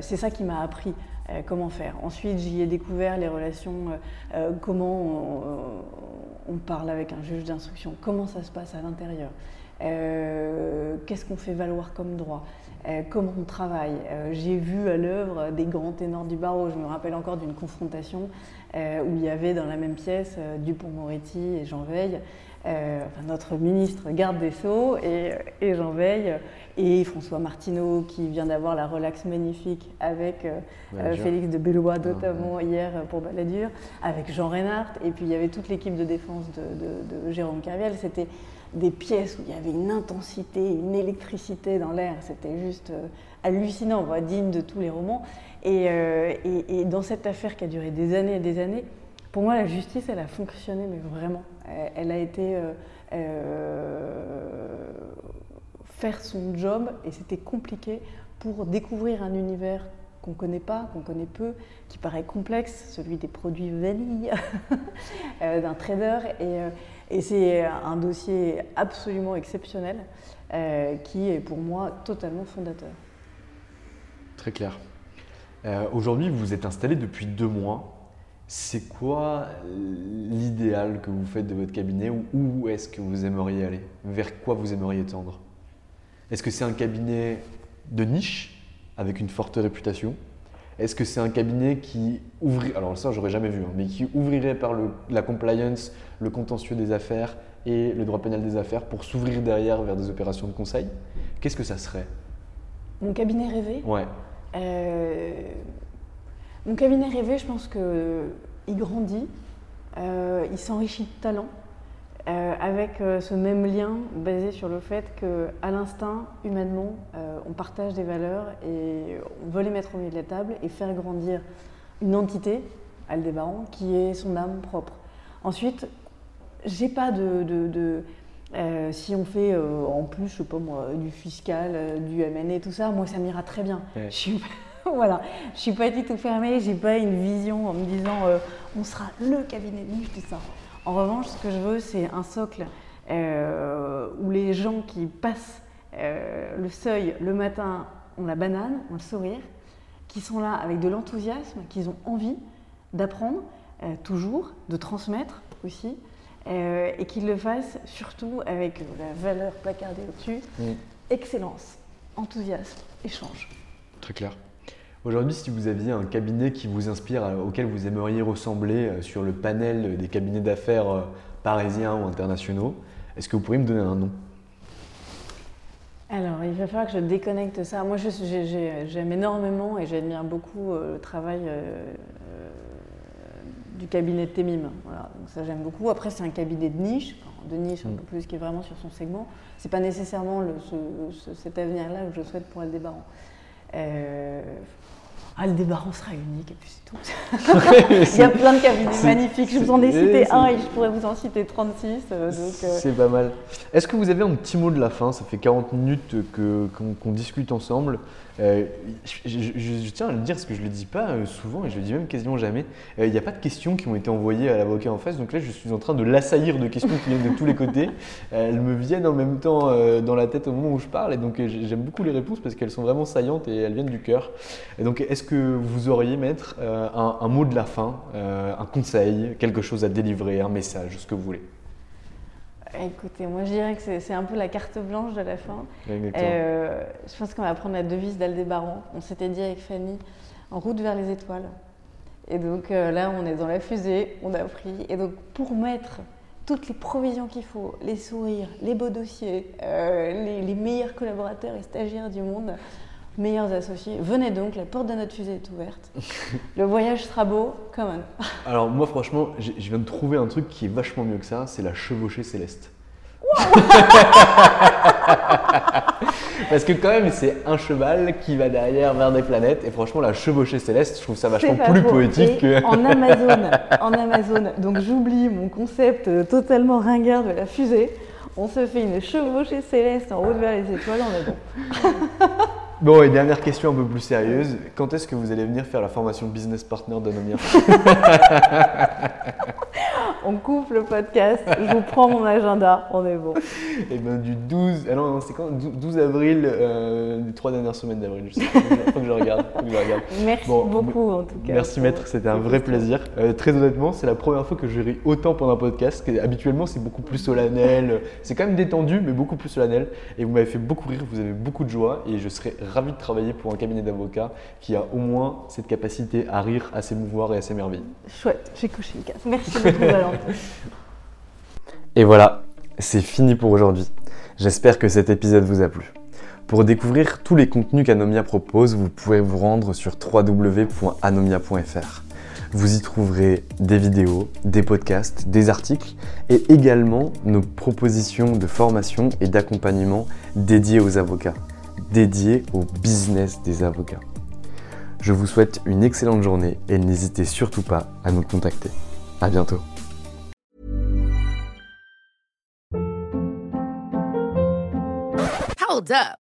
c'est ça qui m'a appris euh, comment faire? Ensuite, j'y ai découvert les relations, euh, euh, comment on, parle avec un juge d'instruction, comment ça se passe à l'intérieur, qu'est-ce qu'on fait valoir comme droit. comment on travaille. J'ai vu à l'œuvre des grands ténors du barreau. Je me rappelle encore d'une confrontation où il y avait dans la même pièce Dupont-Moretti et Jean Veil, notre ministre garde des Sceaux et, et Jean Veil et François Martineau qui vient d'avoir la relaxe magnifique avec euh, euh, Félix de Bellois ah, notamment hier pour Balladur, avec Jean Reinhardt et puis il y avait toute l'équipe de défense de, Jérôme Carviel. C'était des pièces où il y avait une intensité, une électricité dans l'air. C'était juste euh, hallucinant, digne de tous les romans. Et, dans cette affaire qui a duré des années et des années, pour moi la justice elle a fonctionné mais vraiment. Elle, a été faire son job et c'était compliqué pour découvrir un univers qu'on ne connaît pas, qu'on connaît peu, qui paraît complexe, celui des produits vanille euh, d'un trader. Et, euh, c'est un dossier absolument exceptionnel euh, qui est pour moi totalement fondateur. Très clair. Aujourd'hui, vous êtes installé depuis deux mois. C'est quoi l'idéal que vous faites de votre cabinet ou où est-ce que vous aimeriez aller? Vers quoi vous aimeriez tendre? Est-ce que c'est un cabinet de niche avec une forte réputation? Est-ce que c'est un cabinet qui ouvrirait, alors ça j'aurais jamais vu, hein, mais qui ouvrirait par la compliance, le contentieux des affaires et le droit pénal des affaires pour s'ouvrir derrière vers des opérations de conseil? Qu'est-ce que ça serait? Mon cabinet rêvé? Ouais. Mon cabinet rêvé, je pense qu'il grandit, il s'enrichit de talent. Euh, avec euh, ce même lien basé sur le fait qu'à l'instinct, humainement, euh, on partage des valeurs et on veut les mettre au milieu de la table et faire grandir une entité, Aldébaran, qui est son âme propre. Ensuite, j'ai pas de. si on fait en plus, je sais pas moi, du fiscal, du MNE, tout ça, moi ça m'ira très bien. Je suis voilà, je suis pas du tout fermée, j'ai pas une vision en me disant on sera le cabinet de niche, tout ça. En revanche, ce que je veux, c'est un socle euh, où les gens qui passent euh, le seuil le matin ont la banane, ont le sourire, qui sont là avec de l'enthousiasme, qu'ils ont envie d'apprendre euh, toujours, de transmettre aussi, et qu'ils le fassent surtout avec la valeur placardée au-dessus, excellence, enthousiasme, échange. Très clair. Aujourd'hui, si vous aviez un cabinet qui vous inspire, euh, auquel vous aimeriez ressembler euh, sur le panel des cabinets d'affaires euh, parisiens ou internationaux, est-ce que vous pourriez me donner un nom? Alors, il va falloir que je déconnecte ça. Moi, j'aime énormément et j'admire beaucoup le travail du cabinet de. Voilà, donc ça, j'aime beaucoup. Après, c'est un cabinet de niche, de niche un mm. peu plus, qui est vraiment sur son segment. Ce n'est pas nécessairement cet avenir-là que je souhaite pour le débarrant. Euh, ah, le débarras sera unique et puis c'est tout. Il y a plein de cabinets magnifiques. Je vous en ai cité un et je pourrais vous en citer 36. Euh, euh. C'est pas mal. Est-ce que vous avez un petit mot de la fin? Ça fait 40 minutes qu'on discute ensemble. Euh, je, tiens à le dire parce que je ne le dis pas euh, souvent et je le dis même quasiment jamais. Euh, il n'y a pas de questions qui ont été envoyées à l'avocat en face, donc là je suis en train de l'assaillir de questions qui viennent de tous les côtés. elles me viennent en même temps dans la tête au moment où je parle et donc j'aime beaucoup les réponses parce qu'elles sont vraiment saillantes et elles viennent du cœur. Et donc est-ce que vous auriez, maître, un, un, mot de la fin, un conseil, quelque chose à délivrer, un message, ce que vous voulez? Écoutez, moi je dirais que c'est un peu la carte blanche de la fin. Euh, je pense qu'on va prendre la devise d'Aldébaran. On s'était dit avec Fanny, en route vers les étoiles. Et donc euh, là, on est dans la fusée, on a pris. Et donc pour mettre toutes les provisions qu'il faut, les sourires, les beaux dossiers, euh, les, meilleurs collaborateurs et stagiaires du monde, meilleurs associés, venez donc, la porte de notre fusée est ouverte. Le voyage sera beau, come on. Alors moi franchement, je viens de trouver un truc qui est vachement mieux que ça, c'est la chevauchée céleste. Parce que quand même, c'est un cheval qui va derrière vers des planètes. Et franchement, la chevauchée céleste, je trouve ça vachement plus poétique que... En Amazon, en Amazon. Donc j'oublie mon concept totalement ringard de la fusée. On se fait une chevauchée céleste en route vers les étoiles, on est bon. Bon, et dernière question un peu plus sérieuse. Quand est-ce que vous allez venir faire la formation business partner d'Anomia On coupe le podcast, je vous prends mon agenda, on est bon. Et eh bien du 12, ah non, c'est quand? 12 avril, euh, les trois dernières semaines d'avril, je sais pas, faut que je regarde. Merci beaucoup en tout cas. Merci maître, c'était un vrai plaisir. Euh, très honnêtement, c'est la première fois que je ris autant pendant un podcast. Que habituellement, c'est beaucoup plus solennel, c'est quand même détendu, mais beaucoup plus solennel. Et vous m'avez fait beaucoup rire, vous avez beaucoup de joie et je serai ravi de travailler pour un cabinet d'avocats qui a au moins cette capacité à rire, à s'émouvoir et à s'émerveiller. Chouette, j'ai couché une case. Merci beaucoup Valentin. Et voilà, c'est fini pour aujourd'hui. J'espère que cet épisode vous a plu. Pour découvrir tous les contenus qu'Anomia propose, vous pouvez vous rendre sur www.anomia.fr. Vous y trouverez des vidéos, des podcasts, des articles et également nos propositions de formation et d'accompagnement dédiées aux avocats dédié au business des avocats. Je vous souhaite une excellente journée et n'hésitez surtout pas à nous contacter. À bientôt.